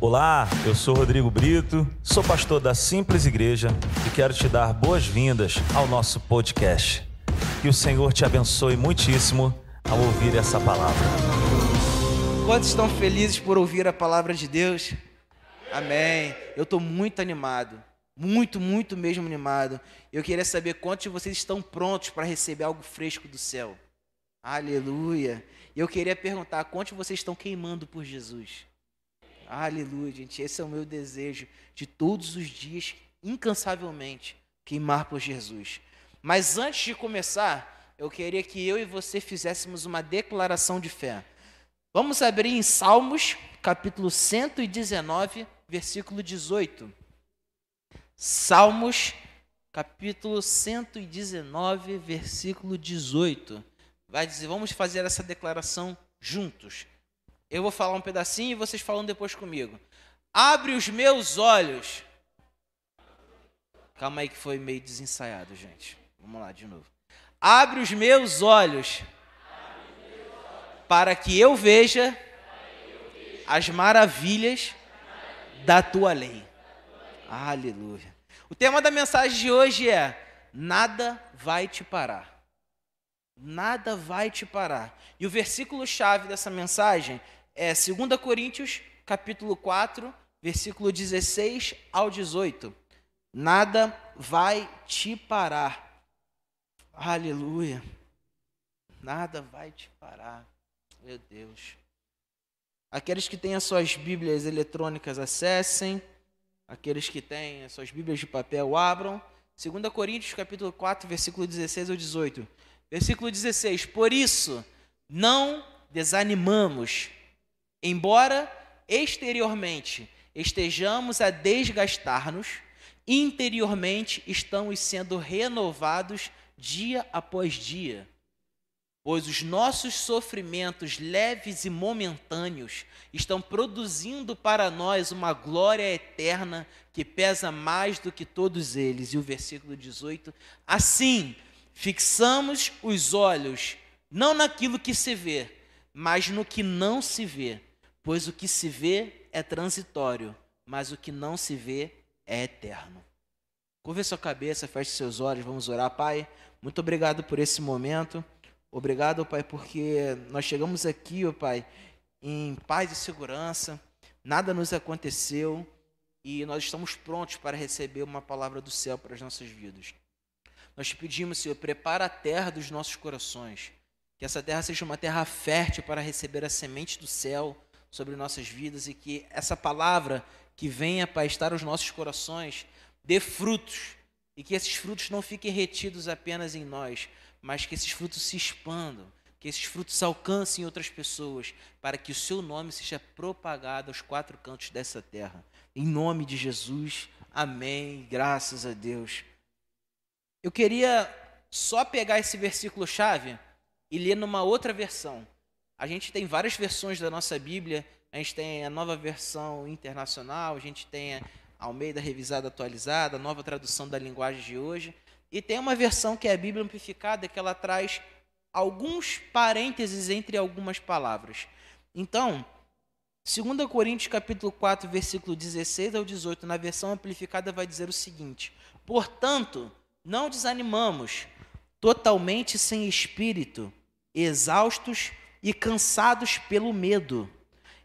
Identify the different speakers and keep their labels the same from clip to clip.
Speaker 1: Olá, eu sou Rodrigo Brito, sou pastor da Simples Igreja e quero te dar boas-vindas ao nosso podcast. Que o Senhor te abençoe muitíssimo ao ouvir essa palavra.
Speaker 2: Quantos estão felizes por ouvir a palavra de Deus? Amém. Eu estou muito animado, muito, muito mesmo animado. Eu queria saber quantos de vocês estão prontos para receber algo fresco do céu. Aleluia. Eu queria perguntar quantos de vocês estão queimando por Jesus. Aleluia, gente. Esse é o meu desejo de todos os dias, incansavelmente, queimar por Jesus. Mas antes de começar, eu queria que eu e você fizéssemos uma declaração de fé. Vamos abrir em Salmos, capítulo 119, versículo 18. Salmos, capítulo 119, versículo 18. Vai dizer, vamos fazer essa declaração juntos. Eu vou falar um pedacinho e vocês falam depois comigo. Abre os meus olhos. Calma aí que foi meio desensaiado, gente. Vamos lá de novo. Abre os meus olhos para que eu veja as maravilhas da tua lei. Aleluia. O tema da mensagem de hoje é: nada vai te parar. Nada vai te parar. E o versículo chave dessa mensagem é 2 Coríntios, capítulo 4, versículo 16 ao 18. Nada vai te parar. Aleluia. Nada vai te parar. Meu Deus. Aqueles que têm as suas Bíblias eletrônicas, acessem. Aqueles que têm as suas Bíblias de papel, abram. 2 Coríntios, capítulo 4, versículo 16 ao 18. Versículo 16. Por isso, não desanimamos Embora exteriormente estejamos a desgastar-nos, interiormente estamos sendo renovados dia após dia. Pois os nossos sofrimentos leves e momentâneos estão produzindo para nós uma glória eterna que pesa mais do que todos eles. E o versículo 18: Assim, fixamos os olhos não naquilo que se vê, mas no que não se vê Pois o que se vê é transitório, mas o que não se vê é eterno. Curva sua cabeça, feche seus olhos, vamos orar, Pai. Muito obrigado por esse momento. Obrigado, Pai, porque nós chegamos aqui, ó Pai, em paz e segurança. Nada nos aconteceu e nós estamos prontos para receber uma palavra do céu para as nossas vidas. Nós te pedimos, Senhor, prepara a terra dos nossos corações. Que essa terra seja uma terra fértil para receber a semente do céu sobre nossas vidas e que essa palavra que venha para estar nos nossos corações dê frutos e que esses frutos não fiquem retidos apenas em nós, mas que esses frutos se expandam, que esses frutos alcancem outras pessoas, para que o seu nome seja propagado aos quatro cantos dessa terra. Em nome de Jesus, amém. Graças a Deus. Eu queria só pegar esse versículo chave e ler numa outra versão. A gente tem várias versões da nossa Bíblia. A gente tem a nova versão internacional, a gente tem a Almeida revisada atualizada, a nova tradução da linguagem de hoje. E tem uma versão que é a Bíblia amplificada, que ela traz alguns parênteses entre algumas palavras. Então, 2 Coríntios capítulo 4, versículo 16 ao 18, na versão amplificada vai dizer o seguinte: Portanto, não desanimamos, totalmente sem espírito, exaustos e cansados pelo medo.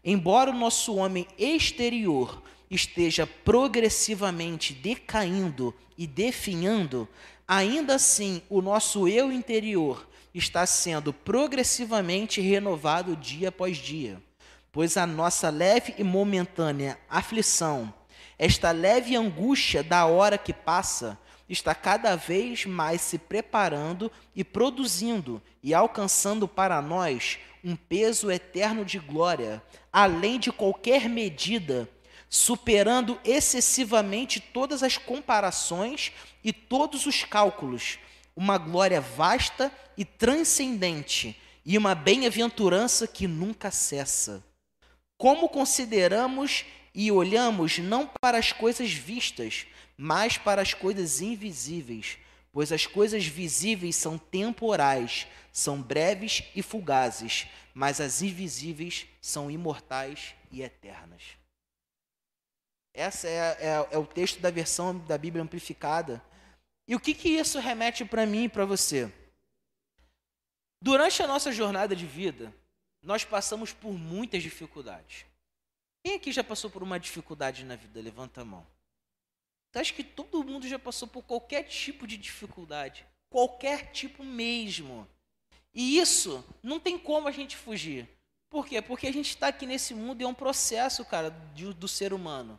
Speaker 2: Embora o nosso homem exterior esteja progressivamente decaindo e definhando, ainda assim o nosso eu interior está sendo progressivamente renovado dia após dia. Pois a nossa leve e momentânea aflição, esta leve angústia da hora que passa, está cada vez mais se preparando e produzindo e alcançando para nós um peso eterno de glória, além de qualquer medida, superando excessivamente todas as comparações e todos os cálculos, uma glória vasta e transcendente e uma bem-aventurança que nunca cessa. Como consideramos e olhamos não para as coisas vistas, mas para as coisas invisíveis, pois as coisas visíveis são temporais, são breves e fugazes, mas as invisíveis são imortais e eternas. Essa é, é, é o texto da versão da Bíblia amplificada. E o que, que isso remete para mim e para você? Durante a nossa jornada de vida, nós passamos por muitas dificuldades. Quem aqui já passou por uma dificuldade na vida? Levanta a mão. Então, acho que todo mundo já passou por qualquer tipo de dificuldade. Qualquer tipo mesmo. E isso não tem como a gente fugir. Por quê? Porque a gente está aqui nesse mundo e é um processo, cara, do, do ser humano.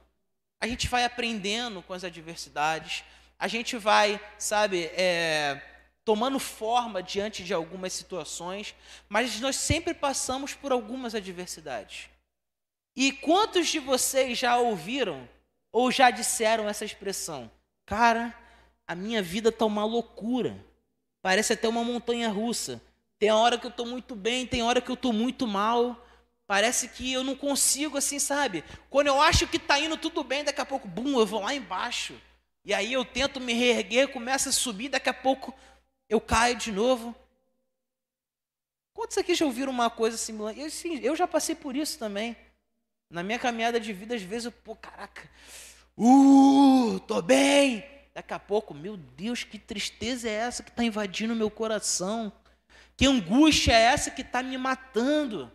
Speaker 2: A gente vai aprendendo com as adversidades, a gente vai, sabe, é, tomando forma diante de algumas situações, mas nós sempre passamos por algumas adversidades. E quantos de vocês já ouviram ou já disseram essa expressão? Cara, a minha vida está uma loucura. Parece até uma montanha russa. Tem hora que eu estou muito bem, tem hora que eu estou muito mal. Parece que eu não consigo, assim, sabe? Quando eu acho que está indo tudo bem, daqui a pouco, bum, eu vou lá embaixo. E aí eu tento me reerguer, começa a subir, daqui a pouco eu caio de novo. Quantos aqui já ouviram uma coisa similar? Eu, sim, eu já passei por isso também. Na minha caminhada de vida, às vezes eu, pô, caraca, uh, tô bem. Daqui a pouco, meu Deus, que tristeza é essa que está invadindo o meu coração? Que angústia é essa que está me matando?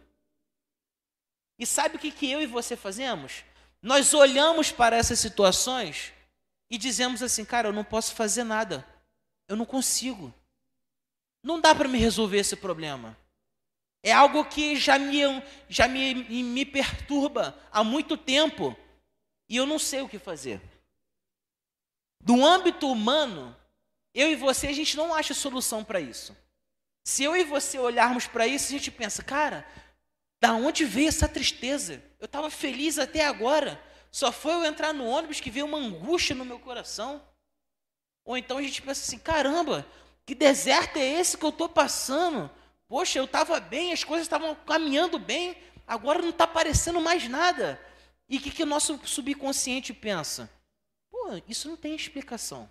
Speaker 2: E sabe o que, que eu e você fazemos? Nós olhamos para essas situações e dizemos assim, cara, eu não posso fazer nada. Eu não consigo. Não dá para me resolver esse problema. É algo que já me, já me, me perturba há muito tempo e eu não sei o que fazer. Do âmbito humano, eu e você, a gente não acha solução para isso. Se eu e você olharmos para isso, a gente pensa, cara, da onde veio essa tristeza? Eu estava feliz até agora. Só foi eu entrar no ônibus que veio uma angústia no meu coração. Ou então a gente pensa assim: caramba, que deserto é esse que eu estou passando? Poxa, eu estava bem, as coisas estavam caminhando bem, agora não está aparecendo mais nada. E o que, que o nosso subconsciente pensa? Pô, isso não tem explicação.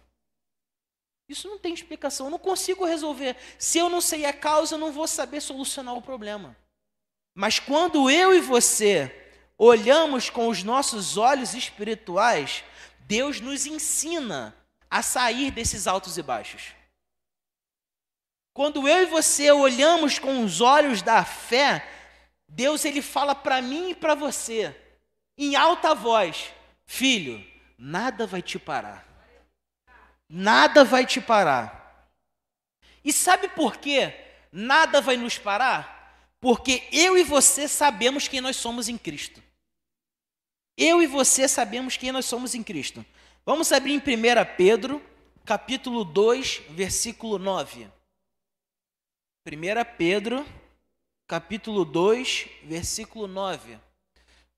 Speaker 2: Isso não tem explicação, eu não consigo resolver. Se eu não sei a causa, eu não vou saber solucionar o problema. Mas quando eu e você olhamos com os nossos olhos espirituais, Deus nos ensina a sair desses altos e baixos. Quando eu e você olhamos com os olhos da fé, Deus ele fala para mim e para você, em alta voz: Filho, nada vai te parar. Nada vai te parar. E sabe por quê? Nada vai nos parar? Porque eu e você sabemos quem nós somos em Cristo. Eu e você sabemos quem nós somos em Cristo. Vamos abrir em 1 Pedro, capítulo 2, versículo 9. 1 Pedro, capítulo 2, versículo 9.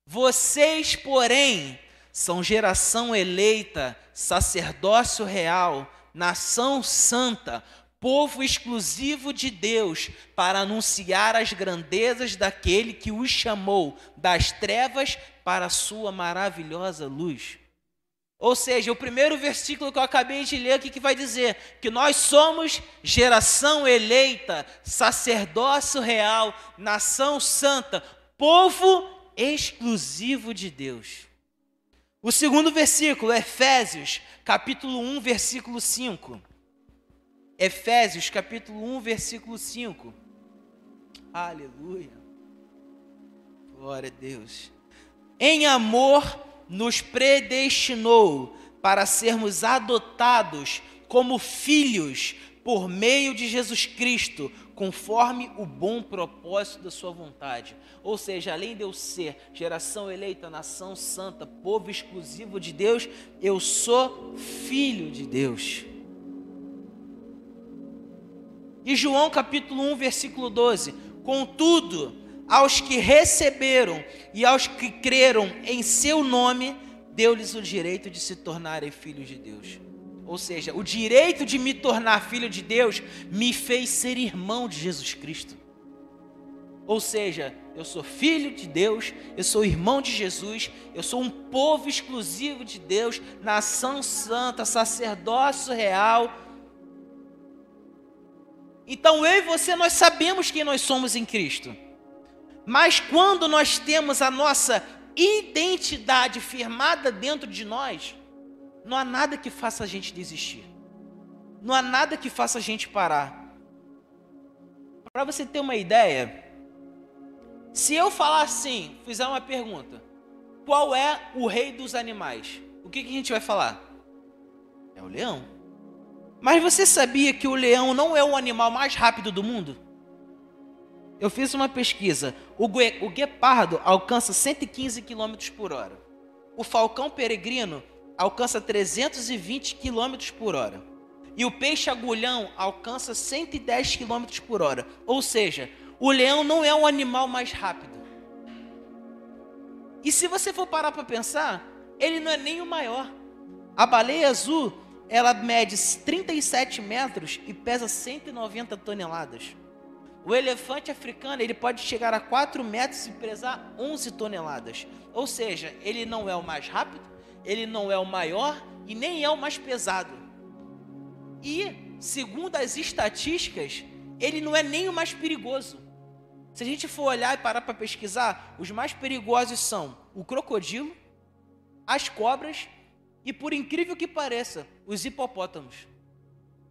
Speaker 2: Vocês, porém, são geração eleita, sacerdócio real, nação santa, povo exclusivo de Deus, para anunciar as grandezas daquele que os chamou das trevas para a sua maravilhosa luz. Ou seja, o primeiro versículo que eu acabei de ler aqui que vai dizer que nós somos geração eleita, sacerdócio real, nação santa, povo exclusivo de Deus. O segundo versículo, Efésios, capítulo 1, versículo 5. Efésios capítulo 1, versículo 5. Aleluia. Glória a Deus. Em amor nos predestinou para sermos adotados como filhos por meio de Jesus Cristo, conforme o bom propósito da sua vontade. Ou seja, além de eu ser geração eleita, nação santa, povo exclusivo de Deus, eu sou filho de Deus. E João capítulo 1, versículo 12: Contudo, aos que receberam e aos que creram em seu nome, deu-lhes o direito de se tornarem filhos de Deus. Ou seja, o direito de me tornar filho de Deus me fez ser irmão de Jesus Cristo. Ou seja, eu sou filho de Deus, eu sou irmão de Jesus, eu sou um povo exclusivo de Deus, nação santa, sacerdócio real, então eu e você nós sabemos quem nós somos em Cristo. Mas quando nós temos a nossa identidade firmada dentro de nós, não há nada que faça a gente desistir. Não há nada que faça a gente parar. Para você ter uma ideia, se eu falar assim, fizer uma pergunta, qual é o rei dos animais? O que, que a gente vai falar? É o leão. Mas você sabia que o leão não é o animal mais rápido do mundo? Eu fiz uma pesquisa. O, o guepardo alcança 115 km por hora. O falcão peregrino alcança 320 km por hora. E o peixe agulhão alcança 110 km por hora. Ou seja, o leão não é o animal mais rápido. E se você for parar para pensar, ele não é nem o maior. A baleia azul, ela mede 37 metros e pesa 190 toneladas. O elefante africano, ele pode chegar a 4 metros e pesar 11 toneladas. Ou seja, ele não é o mais rápido, ele não é o maior e nem é o mais pesado. E, segundo as estatísticas, ele não é nem o mais perigoso. Se a gente for olhar e parar para pesquisar, os mais perigosos são o crocodilo, as cobras e, por incrível que pareça, os hipopótamos.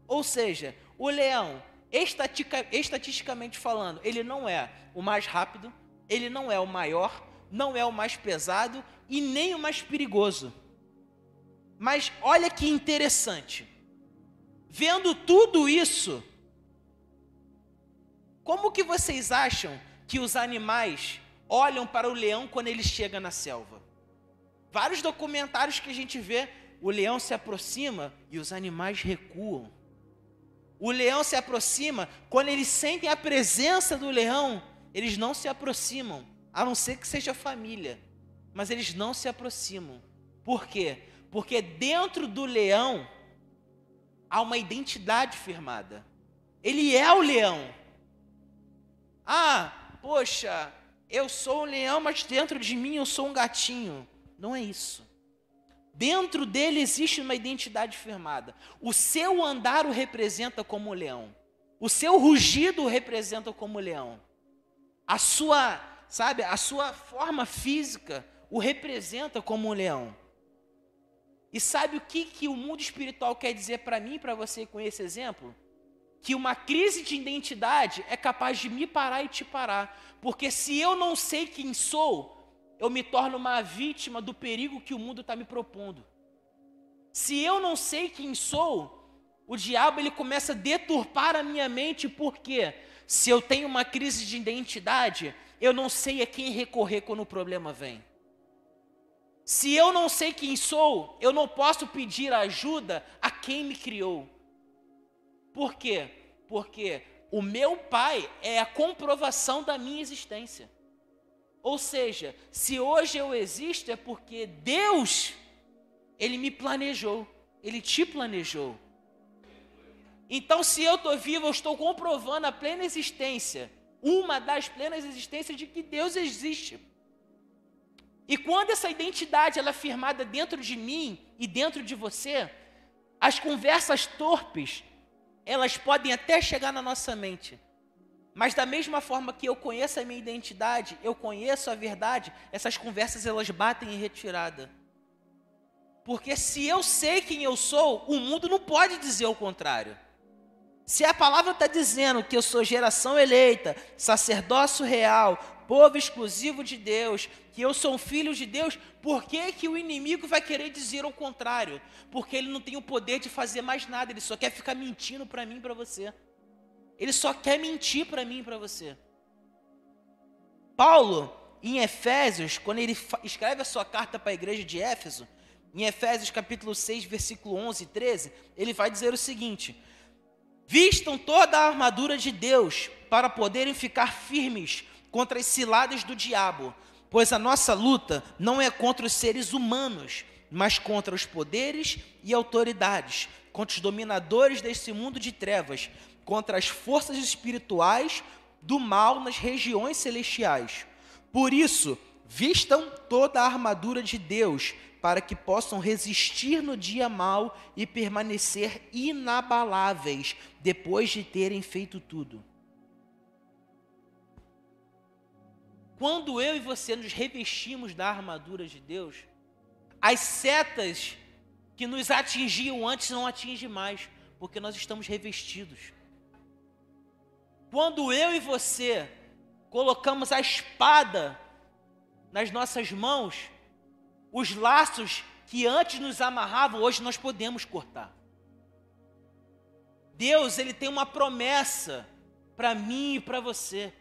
Speaker 2: Ou seja, o leão, estatica, estatisticamente falando, ele não é o mais rápido, ele não é o maior, não é o mais pesado e nem o mais perigoso. Mas olha que interessante. Vendo tudo isso, como que vocês acham que os animais olham para o leão quando ele chega na selva? Vários documentários que a gente vê, o leão se aproxima e os animais recuam. O leão se aproxima, quando eles sentem a presença do leão, eles não se aproximam, a não ser que seja família, mas eles não se aproximam. Por quê? Porque dentro do leão há uma identidade firmada. Ele é o leão. Ah, poxa, eu sou um leão, mas dentro de mim eu sou um gatinho. Não é isso. Dentro dele existe uma identidade firmada. O seu andar o representa como leão. O seu rugido o representa como leão. A sua, sabe, a sua forma física o representa como um leão. E sabe o que, que o mundo espiritual quer dizer para mim e para você com esse exemplo? que uma crise de identidade é capaz de me parar e te parar. Porque se eu não sei quem sou, eu me torno uma vítima do perigo que o mundo está me propondo. Se eu não sei quem sou, o diabo ele começa a deturpar a minha mente, porque se eu tenho uma crise de identidade, eu não sei a quem recorrer quando o problema vem. Se eu não sei quem sou, eu não posso pedir ajuda a quem me criou. Por quê? Porque o meu pai é a comprovação da minha existência. Ou seja, se hoje eu existo é porque Deus, Ele me planejou, Ele te planejou. Então, se eu estou vivo, eu estou comprovando a plena existência, uma das plenas existências de que Deus existe. E quando essa identidade ela é firmada dentro de mim e dentro de você, as conversas torpes, elas podem até chegar na nossa mente. Mas da mesma forma que eu conheço a minha identidade, eu conheço a verdade, essas conversas elas batem em retirada. Porque se eu sei quem eu sou, o mundo não pode dizer o contrário. Se a palavra está dizendo que eu sou geração eleita, sacerdócio real, povo exclusivo de Deus, que eu sou um filho de Deus, por que, que o inimigo vai querer dizer o contrário? Porque ele não tem o poder de fazer mais nada, ele só quer ficar mentindo para mim e para você. Ele só quer mentir para mim e para você. Paulo, em Efésios, quando ele escreve a sua carta para a igreja de Éfeso, em Efésios capítulo 6, versículo 11 e 13, ele vai dizer o seguinte: Vistam toda a armadura de Deus para poderem ficar firmes contra as ciladas do diabo, pois a nossa luta não é contra os seres humanos, mas contra os poderes e autoridades, contra os dominadores desse mundo de trevas, contra as forças espirituais do mal nas regiões celestiais. Por isso, vistam toda a armadura de Deus, para que possam resistir no dia mal e permanecer inabaláveis depois de terem feito tudo. quando eu e você nos revestimos da armadura de Deus, as setas que nos atingiam antes não atingem mais, porque nós estamos revestidos. Quando eu e você colocamos a espada nas nossas mãos, os laços que antes nos amarravam, hoje nós podemos cortar. Deus, ele tem uma promessa para mim e para você.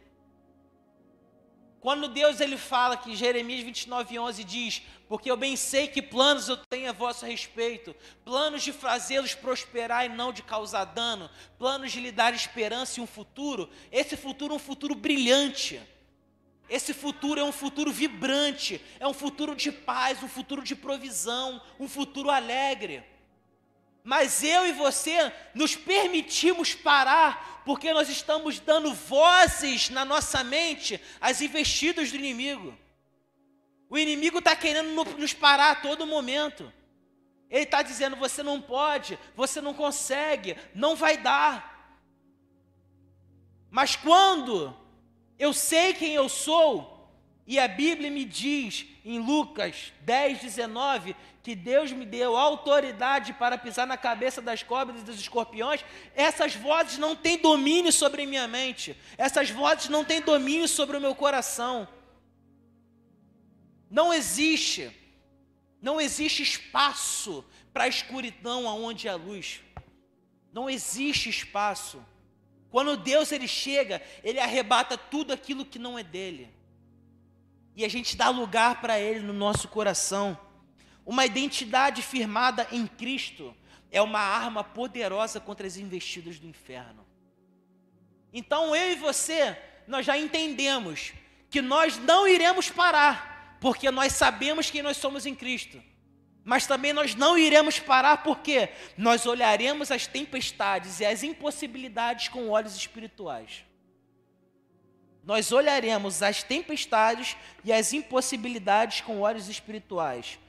Speaker 2: Quando Deus ele fala que Jeremias 29:11 diz: "Porque eu bem sei que planos eu tenho a vosso respeito, planos de fazê-los prosperar e não de causar dano, planos de lhe dar esperança e um futuro". Esse futuro é um futuro brilhante. Esse futuro é um futuro vibrante, é um futuro de paz, um futuro de provisão, um futuro alegre. Mas eu e você nos permitimos parar, porque nós estamos dando vozes na nossa mente às investidas do inimigo. O inimigo está querendo nos parar a todo momento. Ele está dizendo: você não pode, você não consegue, não vai dar. Mas quando eu sei quem eu sou, e a Bíblia me diz em Lucas 10, 19, que Deus me deu autoridade para pisar na cabeça das cobras e dos escorpiões, essas vozes não têm domínio sobre minha mente, essas vozes não têm domínio sobre o meu coração. Não existe, não existe espaço para a escuridão aonde há luz. Não existe espaço. Quando Deus ele chega, ele arrebata tudo aquilo que não é dele. E a gente dá lugar para ele no nosso coração. Uma identidade firmada em Cristo é uma arma poderosa contra as investidas do inferno. Então eu e você, nós já entendemos que nós não iremos parar, porque nós sabemos quem nós somos em Cristo. Mas também nós não iremos parar porque nós olharemos as tempestades e as impossibilidades com olhos espirituais. Nós olharemos as tempestades e as impossibilidades com olhos espirituais.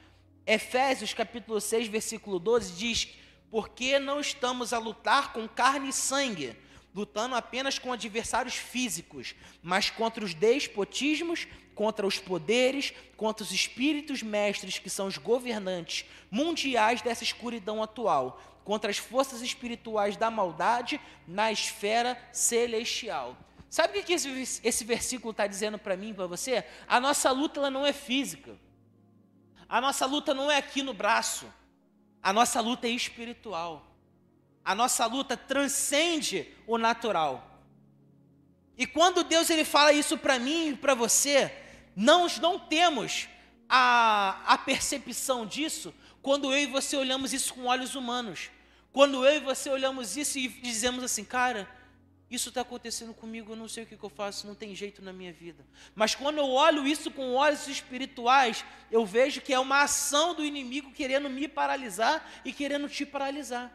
Speaker 2: Efésios capítulo 6, versículo 12 diz: Porque não estamos a lutar com carne e sangue, lutando apenas com adversários físicos, mas contra os despotismos, contra os poderes, contra os espíritos mestres, que são os governantes mundiais dessa escuridão atual, contra as forças espirituais da maldade na esfera celestial. Sabe o que esse, esse versículo está dizendo para mim para você? A nossa luta ela não é física. A nossa luta não é aqui no braço. A nossa luta é espiritual. A nossa luta transcende o natural. E quando Deus ele fala isso para mim e para você, nós não temos a, a percepção disso quando eu e você olhamos isso com olhos humanos. Quando eu e você olhamos isso e dizemos assim, cara, isso está acontecendo comigo, eu não sei o que, que eu faço, não tem jeito na minha vida. Mas quando eu olho isso com olhos espirituais, eu vejo que é uma ação do inimigo querendo me paralisar e querendo te paralisar.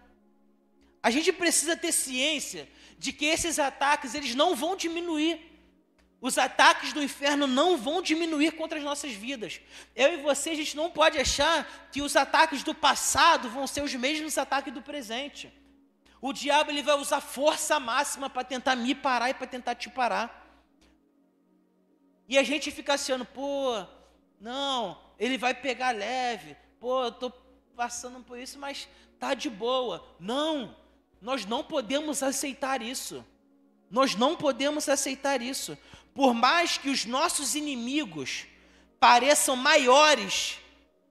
Speaker 2: A gente precisa ter ciência de que esses ataques eles não vão diminuir. Os ataques do inferno não vão diminuir contra as nossas vidas. Eu e você, a gente não pode achar que os ataques do passado vão ser os mesmos ataques do presente. O diabo ele vai usar força máxima para tentar me parar e para tentar te parar. E a gente fica achando, pô, não, ele vai pegar leve, pô, eu estou passando por isso, mas tá de boa. Não, nós não podemos aceitar isso. Nós não podemos aceitar isso. Por mais que os nossos inimigos pareçam maiores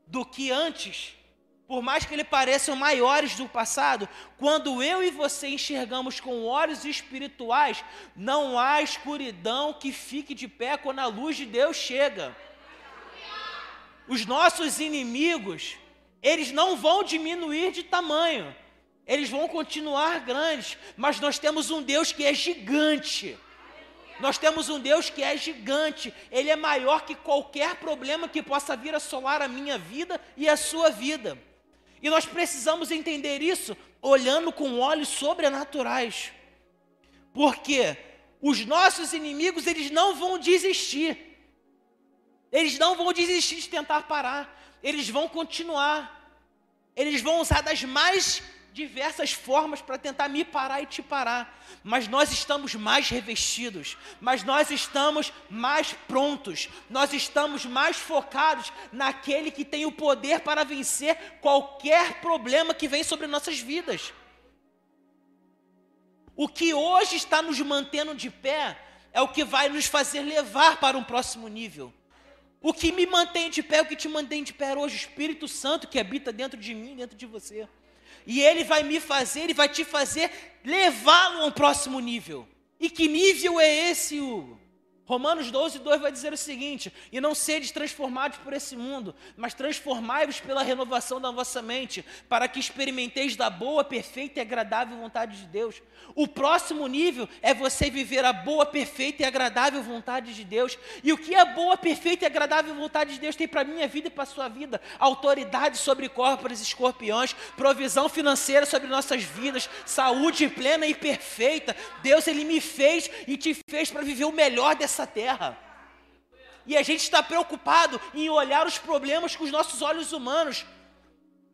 Speaker 2: do que antes, por mais que eles pareçam maiores do passado, quando eu e você enxergamos com olhos espirituais, não há escuridão que fique de pé quando a luz de Deus chega. Os nossos inimigos, eles não vão diminuir de tamanho, eles vão continuar grandes, mas nós temos um Deus que é gigante. Nós temos um Deus que é gigante, Ele é maior que qualquer problema que possa vir assolar a minha vida e a sua vida. E nós precisamos entender isso olhando com olhos sobrenaturais. Porque os nossos inimigos, eles não vão desistir. Eles não vão desistir de tentar parar. Eles vão continuar. Eles vão usar das mais diversas formas para tentar me parar e te parar, mas nós estamos mais revestidos, mas nós estamos mais prontos, nós estamos mais focados naquele que tem o poder para vencer qualquer problema que vem sobre nossas vidas. O que hoje está nos mantendo de pé é o que vai nos fazer levar para um próximo nível. O que me mantém de pé, o que te mantém de pé hoje, o Espírito Santo que habita dentro de mim, dentro de você. E ele vai me fazer, ele vai te fazer levá-lo a um próximo nível. E que nível é esse, Hugo? Romanos 12, 2 vai dizer o seguinte: E não sedes transformados por esse mundo, mas transformai-vos pela renovação da vossa mente, para que experimenteis da boa, perfeita e agradável vontade de Deus. O próximo nível é você viver a boa, perfeita e agradável vontade de Deus. E o que a boa, perfeita e agradável vontade de Deus tem para a minha vida e para a sua vida? Autoridade sobre corpos escorpiões, provisão financeira sobre nossas vidas, saúde plena e perfeita. Deus, Ele me fez e te fez para viver o melhor dessa essa terra. E a gente está preocupado em olhar os problemas com os nossos olhos humanos.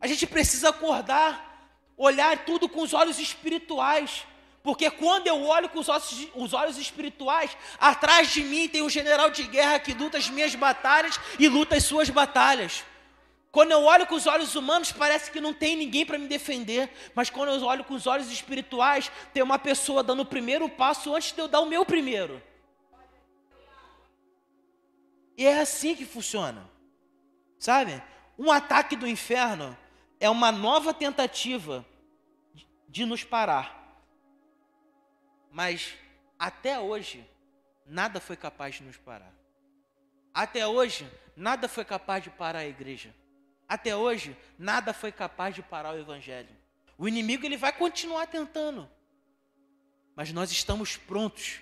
Speaker 2: A gente precisa acordar, olhar tudo com os olhos espirituais. Porque quando eu olho com os olhos, os olhos espirituais, atrás de mim tem um general de guerra que luta as minhas batalhas e luta as suas batalhas. Quando eu olho com os olhos humanos, parece que não tem ninguém para me defender. Mas quando eu olho com os olhos espirituais, tem uma pessoa dando o primeiro passo antes de eu dar o meu primeiro. E é assim que funciona. Sabe? Um ataque do inferno é uma nova tentativa de nos parar. Mas até hoje, nada foi capaz de nos parar. Até hoje, nada foi capaz de parar a igreja. Até hoje, nada foi capaz de parar o evangelho. O inimigo ele vai continuar tentando. Mas nós estamos prontos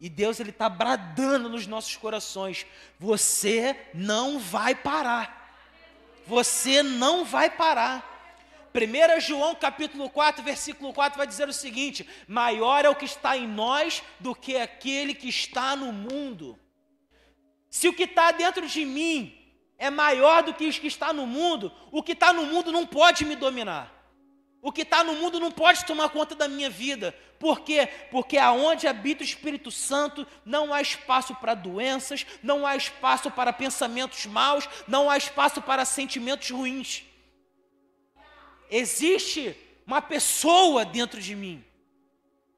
Speaker 2: e Deus ele está bradando nos nossos corações: você não vai parar. Você não vai parar. 1 João capítulo 4, versículo 4 vai dizer o seguinte: maior é o que está em nós do que aquele que está no mundo. Se o que está dentro de mim é maior do que o que está no mundo, o que está no mundo não pode me dominar. O que está no mundo não pode tomar conta da minha vida. Por quê? Porque aonde habita o Espírito Santo não há espaço para doenças, não há espaço para pensamentos maus, não há espaço para sentimentos ruins. Existe uma pessoa dentro de mim.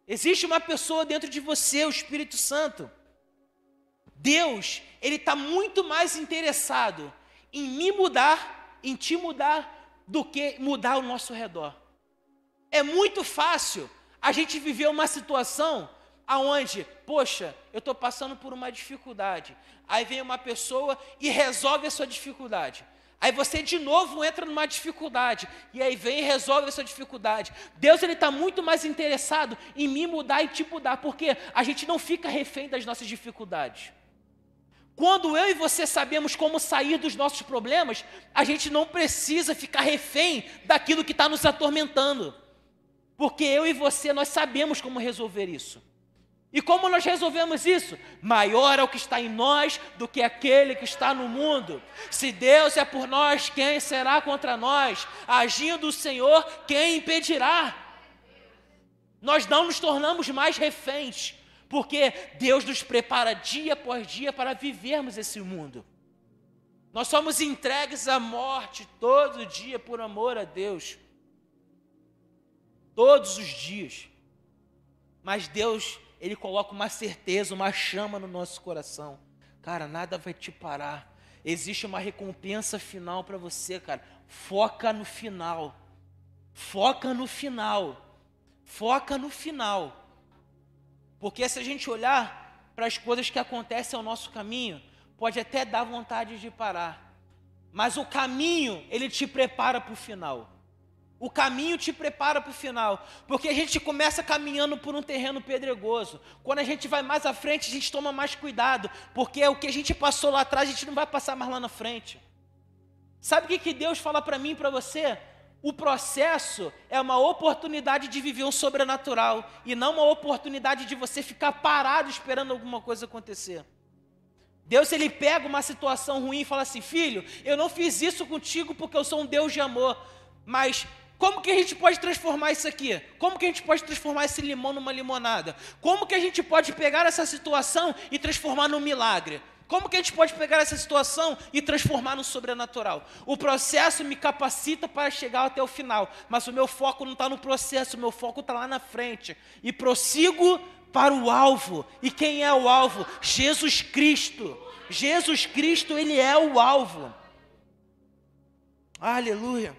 Speaker 2: Existe uma pessoa dentro de você, o Espírito Santo. Deus, Ele está muito mais interessado em me mudar, em te mudar, do que mudar o nosso redor. É muito fácil a gente viver uma situação aonde, poxa, eu estou passando por uma dificuldade. Aí vem uma pessoa e resolve a sua dificuldade. Aí você de novo entra numa dificuldade. E aí vem e resolve essa dificuldade. Deus ele está muito mais interessado em me mudar e te mudar, porque a gente não fica refém das nossas dificuldades. Quando eu e você sabemos como sair dos nossos problemas, a gente não precisa ficar refém daquilo que está nos atormentando. Porque eu e você, nós sabemos como resolver isso. E como nós resolvemos isso? Maior é o que está em nós do que aquele que está no mundo. Se Deus é por nós, quem será contra nós? Agindo o Senhor, quem impedirá? Nós não nos tornamos mais reféns, porque Deus nos prepara dia após dia para vivermos esse mundo. Nós somos entregues à morte todo dia por amor a Deus todos os dias. Mas Deus, Ele coloca uma certeza, uma chama no nosso coração. Cara, nada vai te parar. Existe uma recompensa final para você, cara. Foca no final. Foca no final. Foca no final. Porque se a gente olhar para as coisas que acontecem ao nosso caminho, pode até dar vontade de parar. Mas o caminho, ele te prepara para o final. O caminho te prepara para o final, porque a gente começa caminhando por um terreno pedregoso. Quando a gente vai mais à frente, a gente toma mais cuidado, porque o que a gente passou lá atrás, a gente não vai passar mais lá na frente. Sabe o que, Deus fala para mim e para você? O processo é uma oportunidade de viver um sobrenatural e não uma oportunidade de você ficar parado esperando alguma coisa acontecer. Deus ele pega uma situação ruim e fala assim: "Filho, eu não fiz isso contigo porque eu sou um Deus de amor, mas Como que a gente pode transformar isso aqui? Como que a gente pode transformar esse limão numa limonada? Como que a gente pode pegar essa situação e transformar num milagre? Como que a gente pode pegar essa situação e transformar no sobrenatural? O processo me capacita para chegar até o final, mas o meu foco não está no processo, o meu foco está lá na frente. E prossigo para o alvo. E quem é o alvo? Jesus Cristo. Jesus Cristo, ele é o alvo. Aleluia.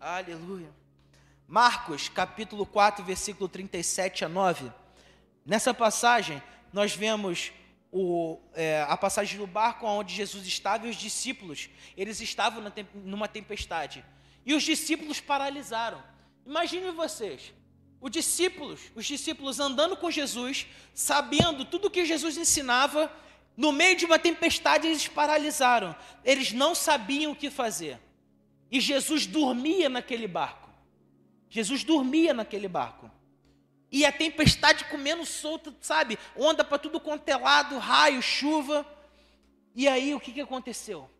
Speaker 2: Aleluia. Marcos, capítulo 4, versículo 37 a 9. Nessa passagem, nós vemos o, é, a passagem do barco onde Jesus estava e os discípulos, eles estavam na, numa tempestade. E os discípulos paralisaram. Imaginem vocês, os discípulos, os discípulos andando com Jesus, sabendo tudo o que Jesus ensinava, no meio de uma tempestade eles paralisaram. Eles não sabiam o que fazer. E Jesus dormia naquele barco. Jesus dormia naquele barco. E a tempestade comendo solta, sabe? Onda para tudo quanto é lado, raio, chuva. E aí o que, que aconteceu?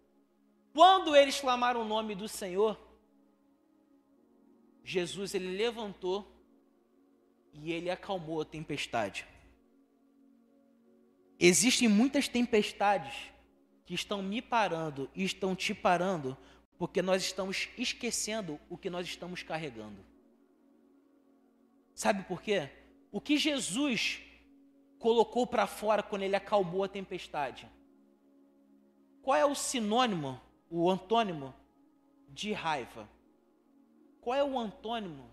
Speaker 2: Quando eles clamaram o nome do Senhor, Jesus ele levantou e ele acalmou a tempestade. Existem muitas tempestades que estão me parando e estão te parando porque nós estamos esquecendo o que nós estamos carregando. Sabe por quê? O que Jesus colocou para fora quando ele acalmou a tempestade? Qual é o sinônimo, o antônimo de raiva? Qual é o antônimo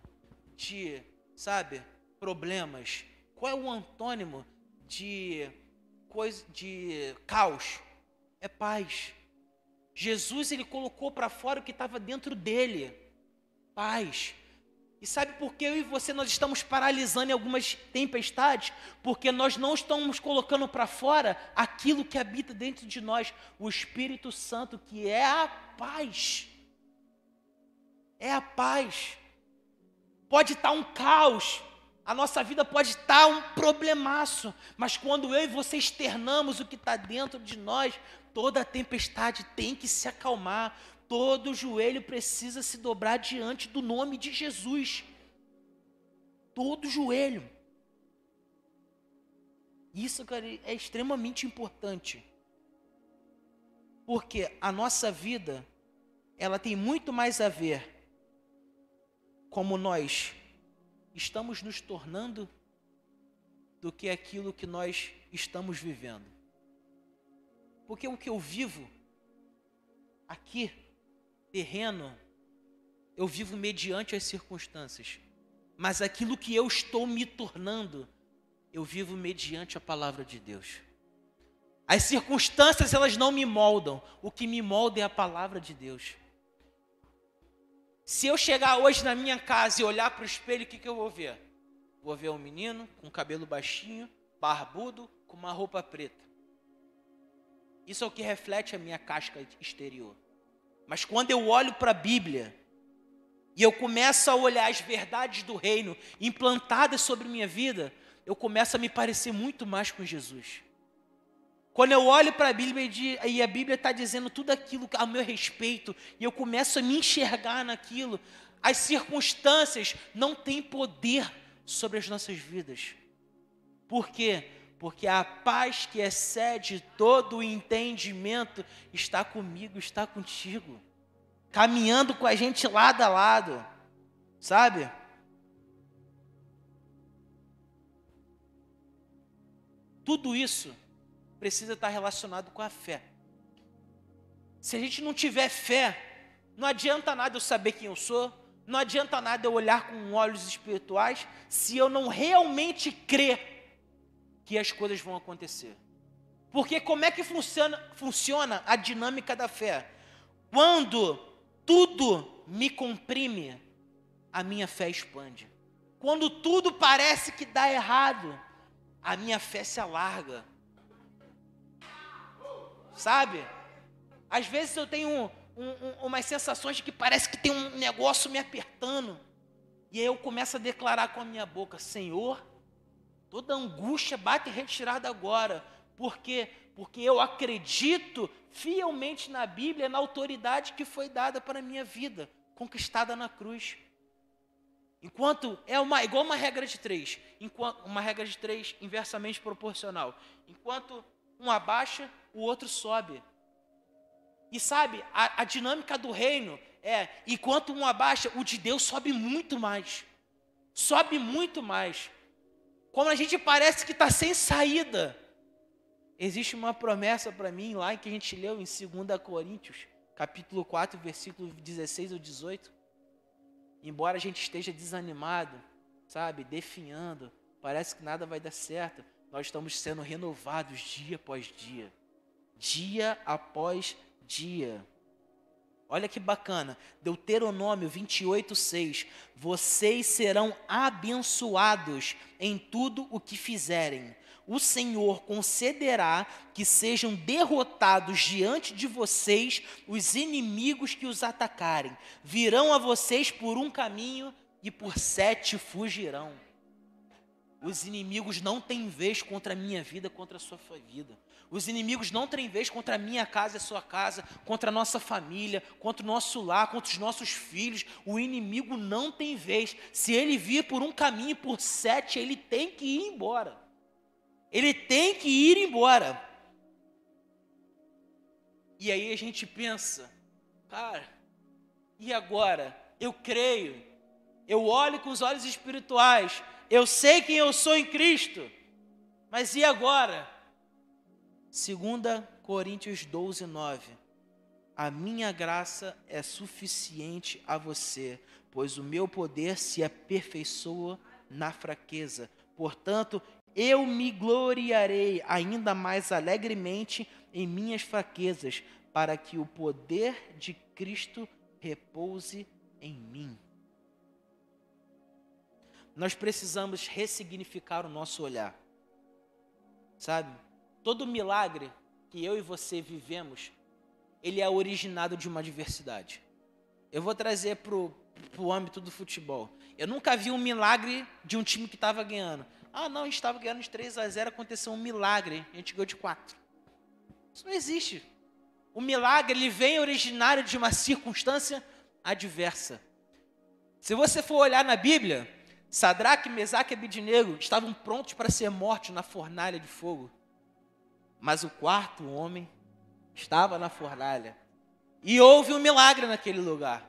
Speaker 2: de, sabe, problemas? Qual é o antônimo de coisa de caos? É paz. Jesus ele colocou para fora o que estava dentro dele. Paz. E sabe por que eu e você nós estamos paralisando em algumas tempestades? Porque nós não estamos colocando para fora aquilo que habita dentro de nós, o Espírito Santo, que é a paz. É a paz. Pode estar um caos, a nossa vida pode estar um problemaço, mas quando eu e você externamos o que está dentro de nós, toda tempestade tem que se acalmar, todo joelho precisa se dobrar diante do nome de Jesus. Todo joelho. Isso, cara, é extremamente importante. Porque a nossa vida, ela tem muito mais a ver como nós estamos nos tornando do que aquilo que nós estamos vivendo. Porque o que eu vivo aqui terreno, eu vivo mediante as circunstâncias. Mas aquilo que eu estou me tornando, eu vivo mediante a palavra de Deus. As circunstâncias, elas não me moldam. O que me molda é a palavra de Deus. Se eu chegar hoje na minha casa e olhar para o espelho, o que, que eu vou ver? Vou ver um menino com cabelo baixinho, barbudo, com uma roupa preta. Isso é o que reflete a minha casca exterior. Mas quando eu olho para a Bíblia e eu começo a olhar as verdades do reino implantadas sobre minha vida, eu começo a me parecer muito mais com Jesus. Quando eu olho para a Bíblia e a Bíblia está dizendo tudo aquilo a meu respeito, e eu começo a me enxergar naquilo, as circunstâncias não têm poder sobre as nossas vidas. Por quê? Porque a paz que excede todo o entendimento está comigo, está contigo, caminhando com a gente lado a lado, sabe? Tudo isso precisa estar relacionado com a fé. Se a gente não tiver fé, não adianta nada eu saber quem eu sou, não adianta nada eu olhar com olhos espirituais, se eu não realmente crer que as coisas vão acontecer. Porque como é que funciona, funciona a dinâmica da fé? Quando tudo me comprime, a minha fé expande. Quando tudo parece que dá errado, a minha fé se alarga. Sabe? Às vezes eu tenho um, um, umas sensações de que parece que tem um negócio me apertando. E aí eu começo a declarar com a minha boca: Senhor, Toda angústia bate retirada agora. Por quê? Porque eu acredito fielmente na Bíblia, na autoridade que foi dada para a minha vida. conquistada na cruz. Enquanto é uma, igual uma regra de três, enquanto, uma regra de três inversamente proporcional. Enquanto um abaixa, o outro sobe. E sabe, a, a dinâmica do reino é, enquanto um abaixa, o de Deus sobe muito mais. Sobe muito mais. Como a gente parece que está sem saída. Existe uma promessa para mim lá que a gente leu em 2 Coríntios, capítulo 4, versículo 16 ou 18. Embora a gente esteja desanimado, sabe, definhando, parece que nada vai dar certo, nós estamos sendo renovados dia após dia. Dia após dia. Olha que bacana. Deuteronômio 28, 6. Vocês serão abençoados em tudo o que fizerem. O Senhor concederá que sejam derrotados diante de vocês os inimigos que os atacarem. Virão a vocês por um caminho e por sete fugirão. Os inimigos não têm vez contra a minha vida, contra a sua vida. Os inimigos não têm vez contra a minha casa e a sua casa, contra a nossa família, contra o nosso lar, contra os nossos filhos. O inimigo não tem vez. Se ele vir por um caminho por sete, ele tem que ir embora. Ele tem que ir embora. E aí a gente pensa, cara, e agora? Eu creio, eu olho com os olhos espirituais, eu sei quem eu sou em Cristo, mas e agora? 2 Coríntios 12, 9. A minha graça é suficiente a você, pois o meu poder se aperfeiçoa na fraqueza. Portanto, eu me gloriarei ainda mais alegremente em minhas fraquezas, para que o poder de Cristo repouse em mim. Nós precisamos ressignificar o nosso olhar. Sabe? Todo milagre que eu e você vivemos, ele é originado de uma adversidade. Eu vou trazer para o âmbito do futebol. Eu nunca vi um milagre de um time que estava ganhando. Ah, não, a gente estava ganhando de 3 a 0, aconteceu um milagre, a gente ganhou de 4. Isso não existe. O milagre ele vem originário de uma circunstância adversa. Se você for olhar na Bíblia, Sadraque, Mesaque e Abidnego estavam prontos para ser mortos na fornalha de fogo. Mas o quarto homem estava na fornalha. E houve um milagre naquele lugar.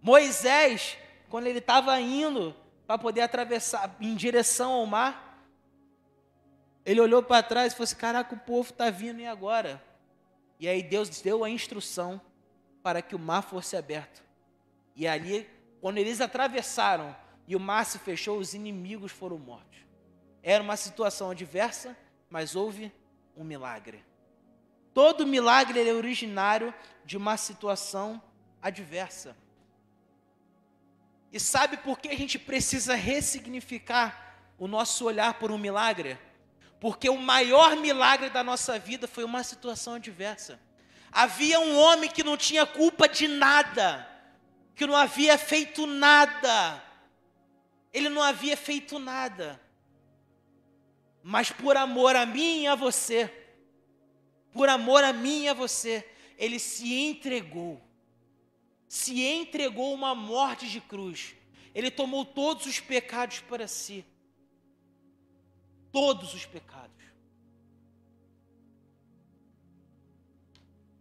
Speaker 2: Moisés, quando ele estava indo para poder atravessar em direção ao mar, ele olhou para trás e falou assim: Caraca, o povo está vindo e agora? E aí Deus deu a instrução para que o mar fosse aberto. E ali, quando eles atravessaram e o mar se fechou, os inimigos foram mortos. Era uma situação adversa, mas houve um milagre. Todo milagre é originário de uma situação adversa. E sabe por que a gente precisa ressignificar o nosso olhar por um milagre? Porque o maior milagre da nossa vida foi uma situação adversa. Havia um homem que não tinha culpa de nada, que não havia feito nada. Ele não havia feito nada mas por amor a mim e a você, por amor a mim e a você, ele se entregou, se entregou uma morte de cruz. Ele tomou todos os pecados para si. Todos os pecados.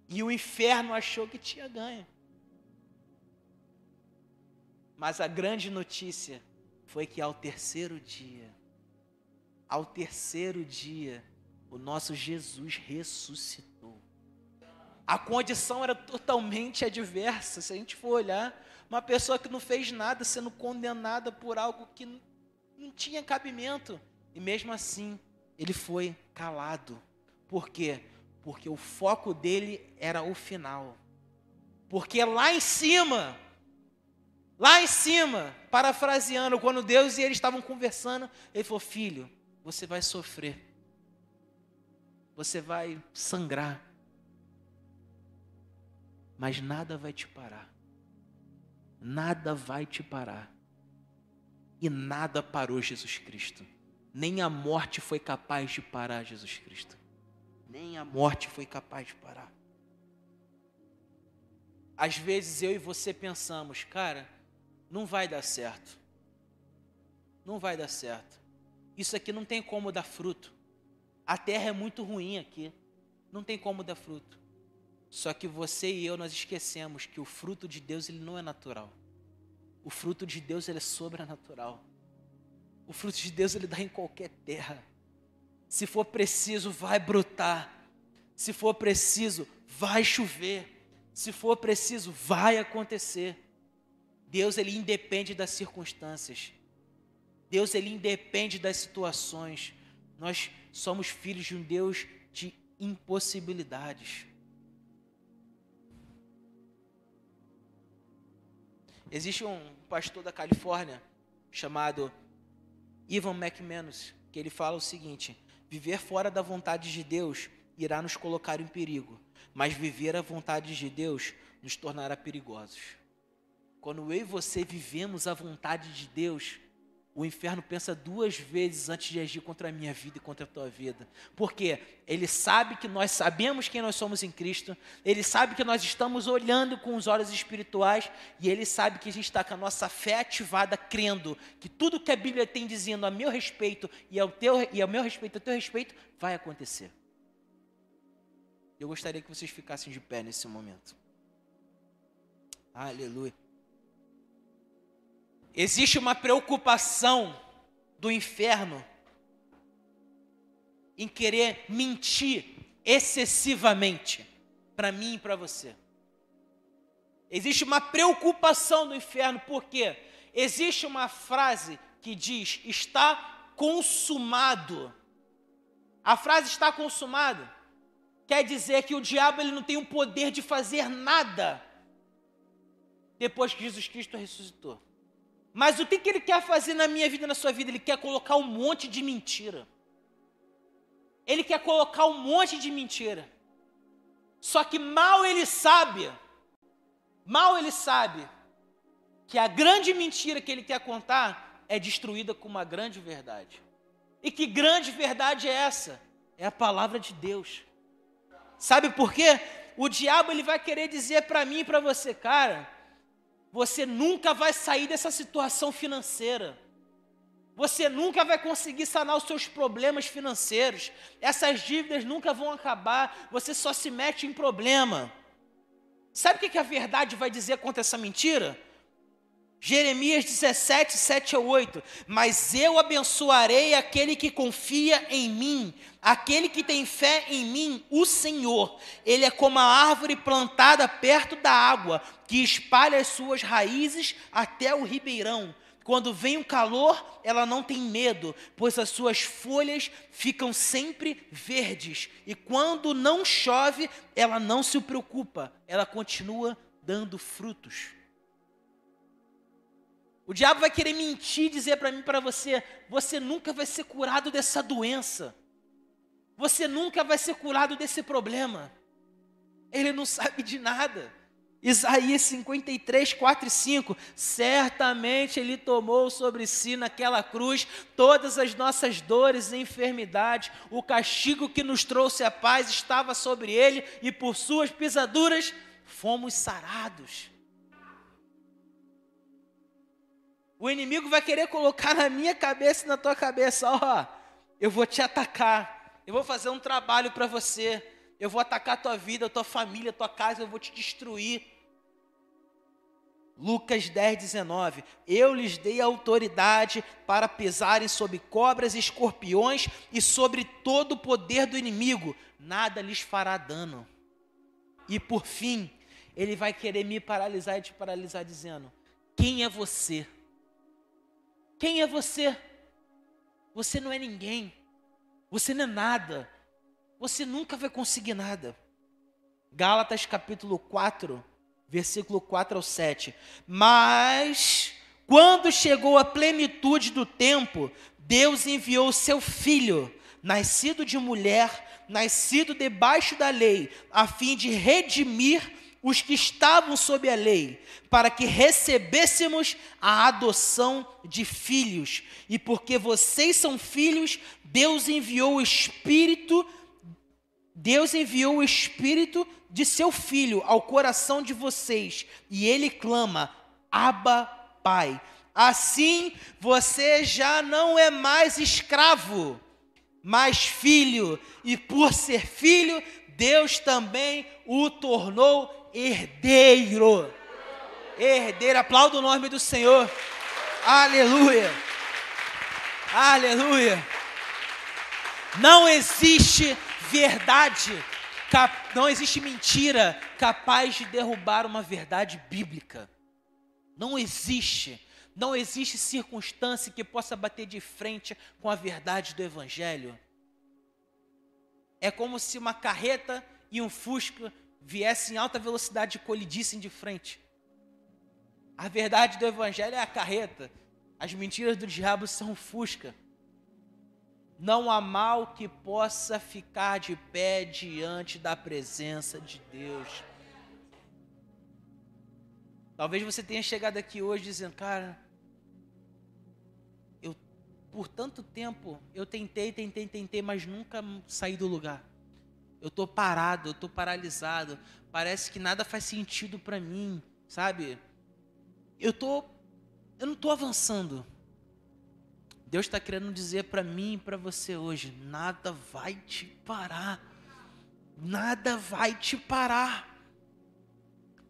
Speaker 2: E o inferno achou que tinha ganho. Mas a grande notícia foi que ao terceiro dia, ao terceiro dia, o nosso Jesus ressuscitou. A condição era totalmente adversa. Se a gente for olhar, uma pessoa que não fez nada sendo condenada por algo que não tinha cabimento. E mesmo assim, ele foi calado. Por quê? Porque o foco dele era o final. Porque lá em cima, lá em cima, parafraseando, quando Deus e ele estavam conversando, ele falou: Filho, você vai sofrer, você vai sangrar, mas nada vai te parar. Nada vai te parar. E nada parou Jesus Cristo. Nem a morte foi capaz de parar Jesus Cristo. Nem a morte foi capaz de parar. às vezes eu e você pensamos, cara, não vai dar certo. Não vai dar certo. Isso aqui não tem como dar fruto. A terra é muito ruim aqui. Não tem como dar fruto. Só que você e eu nós esquecemos que o fruto de Deus ele não é natural. O fruto de Deus ele é sobrenatural. O fruto de Deus ele dá em qualquer terra. Se for preciso, vai brotar. Se for preciso, vai chover. Se for preciso, vai acontecer. Deus ele independe das circunstâncias. Deus ele independe das situações. Nós somos filhos de um Deus de impossibilidades. Existe um pastor da Califórnia chamado Ivan McManus, que ele fala o seguinte: viver fora da vontade de Deus irá nos colocar em perigo, mas viver a vontade de Deus nos tornará perigosos. Quando eu e você vivemos a vontade de Deus, o inferno pensa duas vezes antes de agir contra a minha vida e contra a tua vida. Porque ele sabe que nós sabemos quem nós somos em Cristo, ele sabe que nós estamos olhando com os olhos espirituais e ele sabe que a gente está com a nossa fé ativada, crendo que tudo que a Bíblia tem dizendo a meu respeito e ao, teu, e ao meu respeito, ao teu respeito, vai acontecer. Eu gostaria que vocês ficassem de pé nesse momento. Aleluia. Existe uma preocupação do inferno em querer mentir excessivamente para mim e para você. Existe uma preocupação do inferno, porque existe uma frase que diz: está consumado. A frase está consumado quer dizer que o diabo ele não tem o poder de fazer nada depois que Jesus Cristo ressuscitou. Mas o que, que ele quer fazer na minha vida, na sua vida? Ele quer colocar um monte de mentira. Ele quer colocar um monte de mentira. Só que mal ele sabe, mal ele sabe, que a grande mentira que ele quer contar é destruída com uma grande verdade. E que grande verdade é essa? É a palavra de Deus. Sabe por quê? O diabo ele vai querer dizer para mim e para você, cara, você nunca vai sair dessa situação financeira. Você nunca vai conseguir sanar os seus problemas financeiros. Essas dívidas nunca vão acabar. Você só se mete em problema. Sabe o que a verdade vai dizer contra essa mentira? Jeremias 17, 7 a 8. Mas eu abençoarei aquele que confia em mim, aquele que tem fé em mim, o Senhor. Ele é como a árvore plantada perto da água, que espalha as suas raízes até o ribeirão. Quando vem o calor, ela não tem medo, pois as suas folhas ficam sempre verdes. E quando não chove, ela não se preocupa, ela continua dando frutos. O diabo vai querer mentir, dizer para mim, para você, você nunca vai ser curado dessa doença. Você nunca vai ser curado desse problema. Ele não sabe de nada. Isaías 53, 4 e 5. Certamente Ele tomou sobre si naquela cruz todas as nossas dores e enfermidades. O castigo que nos trouxe a paz estava sobre Ele, e por Suas pisaduras fomos sarados. O inimigo vai querer colocar na minha cabeça e na tua cabeça: ó, eu vou te atacar, eu vou fazer um trabalho para você, eu vou atacar a tua vida, a tua família, a tua casa, eu vou te destruir. Lucas 10, 19. Eu lhes dei autoridade para pisarem sobre cobras e escorpiões e sobre todo o poder do inimigo, nada lhes fará dano. E por fim, ele vai querer me paralisar e te paralisar, dizendo: Quem é você? Quem é você? Você não é ninguém. Você não é nada. Você nunca vai conseguir nada. Gálatas capítulo 4, versículo 4 ao 7. Mas quando chegou a plenitude do tempo, Deus enviou seu filho, nascido de mulher, nascido debaixo da lei, a fim de redimir os que estavam sob a lei, para que recebêssemos a adoção de filhos. E porque vocês são filhos, Deus enviou o Espírito Deus enviou o Espírito de seu Filho ao coração de vocês e ele clama: Abba, Pai. Assim você já não é mais escravo, mas filho, e por ser filho, Deus também o tornou herdeiro. Herdeiro, aplauda o nome do Senhor. Aleluia. Aleluia. Não existe verdade, não existe mentira capaz de derrubar uma verdade bíblica. Não existe. Não existe circunstância que possa bater de frente com a verdade do Evangelho. É como se uma carreta e um fusca viessem em alta velocidade e colidissem de frente. A verdade do Evangelho é a carreta, as mentiras do diabo são fusca. Não há mal que possa ficar de pé diante da presença de Deus. Talvez você tenha chegado aqui hoje dizendo, cara, eu por tanto tempo eu tentei, tentei, tentei, mas nunca saí do lugar. Eu estou parado, eu estou paralisado. Parece que nada faz sentido para mim, sabe? Eu tô, eu não estou avançando. Deus está querendo dizer para mim e para você hoje: nada vai te parar. Nada vai te parar.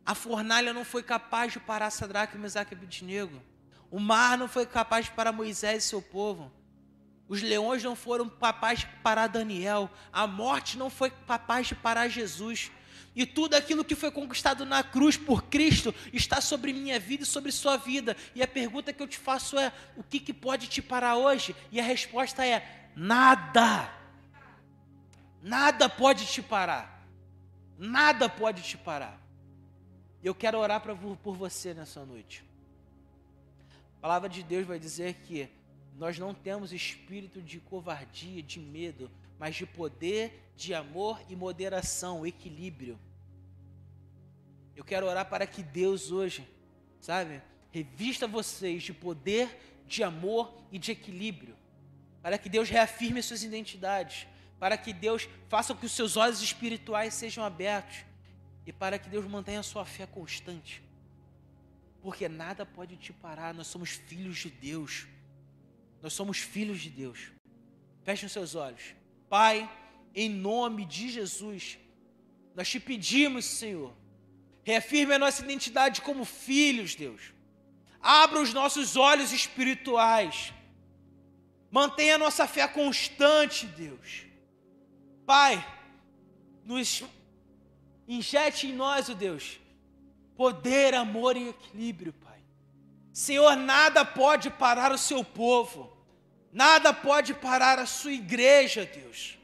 Speaker 2: A fornalha não foi capaz de parar Sadraque, Mesaque e Abednego. O mar não foi capaz de parar Moisés e seu povo. Os leões não foram capazes de parar Daniel. A morte não foi capaz de parar Jesus. E tudo aquilo que foi conquistado na cruz por Cristo está sobre minha vida e sobre sua vida. E a pergunta que eu te faço é: o que, que pode te parar hoje? E a resposta é: nada. Nada pode te parar. Nada pode te parar. Eu quero orar pra, por você nessa noite. A palavra de Deus vai dizer que nós não temos espírito de covardia, de medo, mas de poder, de amor e moderação, equilíbrio. Eu quero orar para que Deus hoje, sabe, revista vocês de poder, de amor e de equilíbrio. Para que Deus reafirme suas identidades. Para que Deus faça com que os seus olhos espirituais sejam abertos. E para que Deus mantenha a sua fé constante. Porque nada pode te parar, nós somos filhos de Deus. Nós somos filhos de Deus. Feche os seus olhos. Pai, em nome de Jesus, nós te pedimos, Senhor, reafirme a nossa identidade como filhos, Deus. Abra os nossos olhos espirituais. Mantenha a nossa fé constante, Deus. Pai, nos injete em nós, o oh Deus, poder, amor e equilíbrio, Pai. Senhor, nada pode parar o seu povo. Nada pode parar a sua igreja, Deus.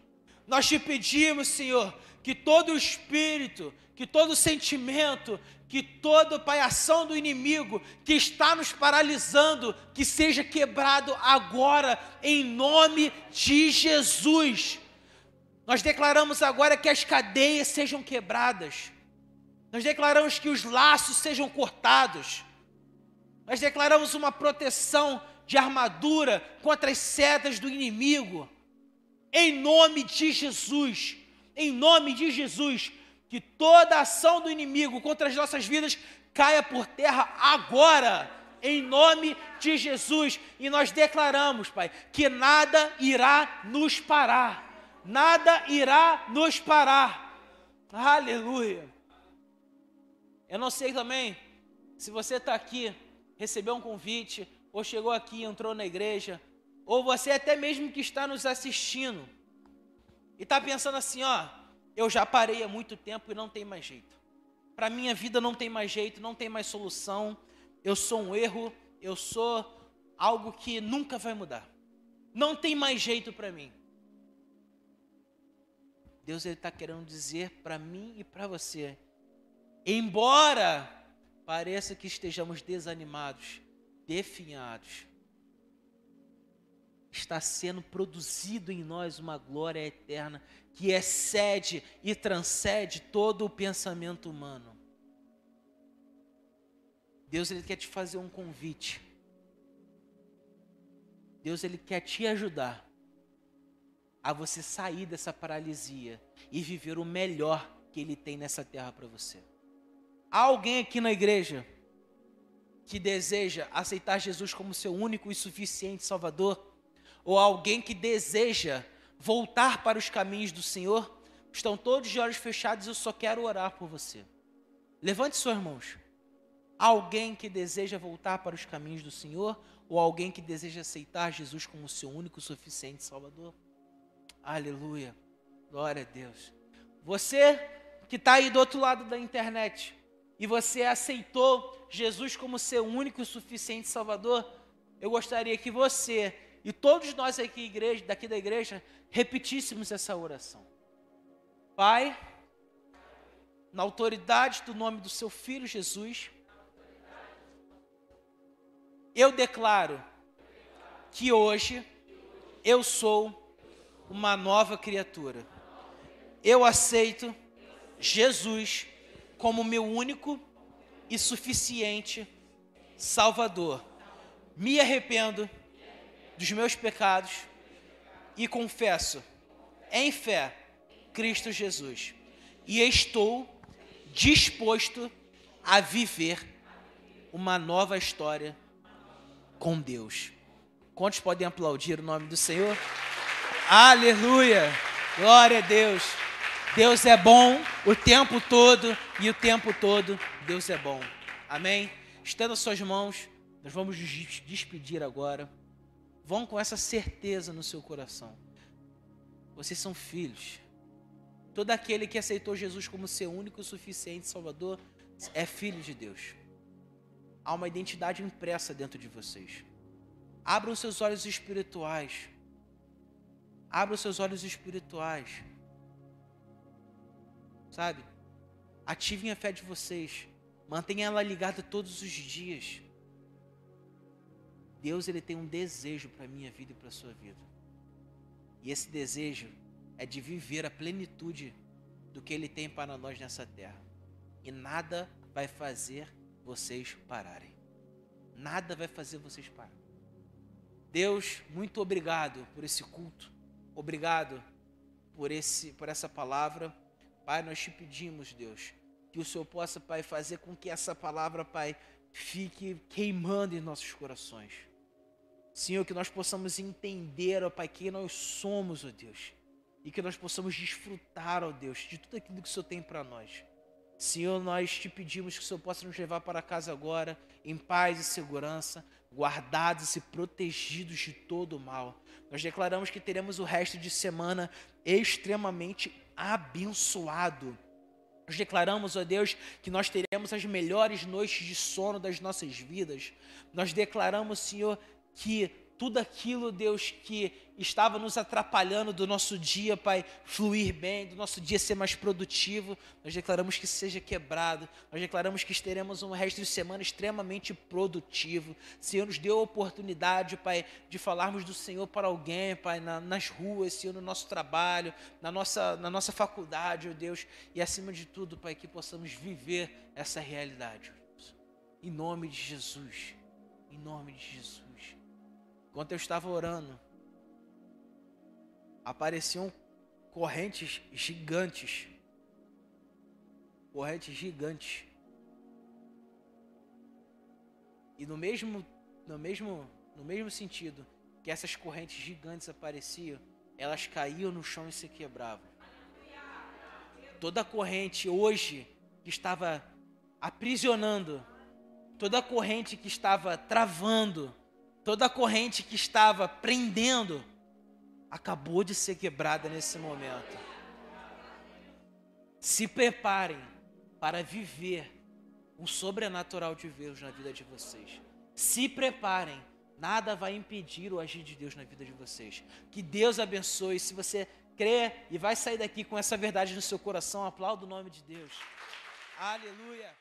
Speaker 2: Nós te pedimos, Senhor, que todo o espírito, que todo sentimento, que toda paiação do inimigo que está nos paralisando, que seja quebrado agora, em nome de Jesus. Nós declaramos agora que as cadeias sejam quebradas, nós declaramos que os laços sejam cortados, nós declaramos uma proteção de armadura contra as setas do inimigo. Em nome de Jesus, em nome de Jesus, que toda ação do inimigo contra as nossas vidas caia por terra agora, em nome de Jesus. E nós declaramos, Pai, que nada irá nos parar. Nada irá nos parar. Aleluia. Eu não sei também se você está aqui, recebeu um convite, ou chegou aqui entrou na igreja, ou você até mesmo que está nos assistindo e está pensando assim: ó, eu já parei há muito tempo e não tem mais jeito. Para minha vida não tem mais jeito, não tem mais solução. Eu sou um erro, eu sou algo que nunca vai mudar. Não tem mais jeito para mim. Deus ele está querendo dizer para mim e para você, embora pareça que estejamos desanimados, definhados, está sendo produzido em nós uma glória eterna que excede e transcende todo o pensamento humano. Deus ele quer te fazer um convite. Deus ele quer te ajudar a você sair dessa paralisia e viver o melhor que Ele tem nessa terra para você. Há alguém aqui na igreja que deseja aceitar Jesus como seu único e suficiente Salvador? Ou alguém que deseja voltar para os caminhos do Senhor? Estão todos de olhos fechados e eu só quero orar por você. Levante suas mãos. Alguém que deseja voltar para os caminhos do Senhor ou alguém que deseja aceitar Jesus como seu único e suficiente Salvador? Aleluia. Glória a Deus. Você que está aí do outro lado da internet e você aceitou Jesus como seu único e suficiente Salvador, eu gostaria que você e todos nós aqui igreja, daqui da igreja repetíssemos essa oração. Pai, na autoridade do nome do seu filho Jesus, eu declaro que hoje eu sou uma nova criatura. Eu aceito Jesus como meu único e suficiente Salvador. Me arrependo dos meus pecados e confesso em fé Cristo Jesus. E estou disposto a viver uma nova história com Deus. Quantos podem aplaudir o nome do Senhor? Aleluia! Glória a Deus! Deus é bom o tempo todo e o tempo todo Deus é bom. Amém? Estenda suas mãos, nós vamos nos despedir agora. Vão com essa certeza no seu coração. Vocês são filhos. Todo aquele que aceitou Jesus como seu único e suficiente Salvador é filho de Deus. Há uma identidade impressa dentro de vocês. Abram seus olhos espirituais. Abram seus olhos espirituais. Sabe? Ativem a fé de vocês. Mantenham ela ligada todos os dias. Deus ele tem um desejo para a minha vida e para a sua vida. E esse desejo é de viver a plenitude do que ele tem para nós nessa terra. E nada vai fazer vocês pararem. Nada vai fazer vocês pararem. Deus, muito obrigado por esse culto. Obrigado por esse por essa palavra. Pai, nós te pedimos, Deus, que o Senhor possa, Pai, fazer com que essa palavra, Pai, fique queimando em nossos corações. Senhor, que nós possamos entender, ó Pai, quem nós somos, ó Deus. E que nós possamos desfrutar, ó Deus, de tudo aquilo que o Senhor tem para nós. Senhor, nós te pedimos que o Senhor possa nos levar para casa agora, em paz e segurança, guardados e protegidos de todo o mal. Nós declaramos que teremos o resto de semana extremamente abençoado. Nós declaramos, ó Deus, que nós teremos as melhores noites de sono das nossas vidas. Nós declaramos, Senhor, que tudo aquilo, Deus, que estava nos atrapalhando do nosso dia, Pai, fluir bem, do nosso dia ser mais produtivo, nós declaramos que seja quebrado, nós declaramos que teremos um resto de semana extremamente produtivo. Senhor, nos deu a oportunidade, Pai, de falarmos do Senhor para alguém, Pai, na, nas ruas, Senhor, no nosso trabalho, na nossa, na nossa faculdade, ó Deus, e acima de tudo, Pai, que possamos viver essa realidade. Em nome de Jesus. Em nome de Jesus. Enquanto eu estava orando, apareciam correntes gigantes. Correntes gigantes. E no mesmo, no mesmo, no mesmo sentido que essas correntes gigantes apareciam, elas caíam no chão e se quebravam. Toda corrente hoje que estava aprisionando, toda corrente que estava travando, toda a corrente que estava prendendo acabou de ser quebrada nesse momento. Se preparem para viver o sobrenatural de Deus na vida de vocês. Se preparem, nada vai impedir o agir de Deus na vida de vocês. Que Deus abençoe. Se você crê e vai sair daqui com essa verdade no seu coração, aplauda o nome de Deus. Aleluia.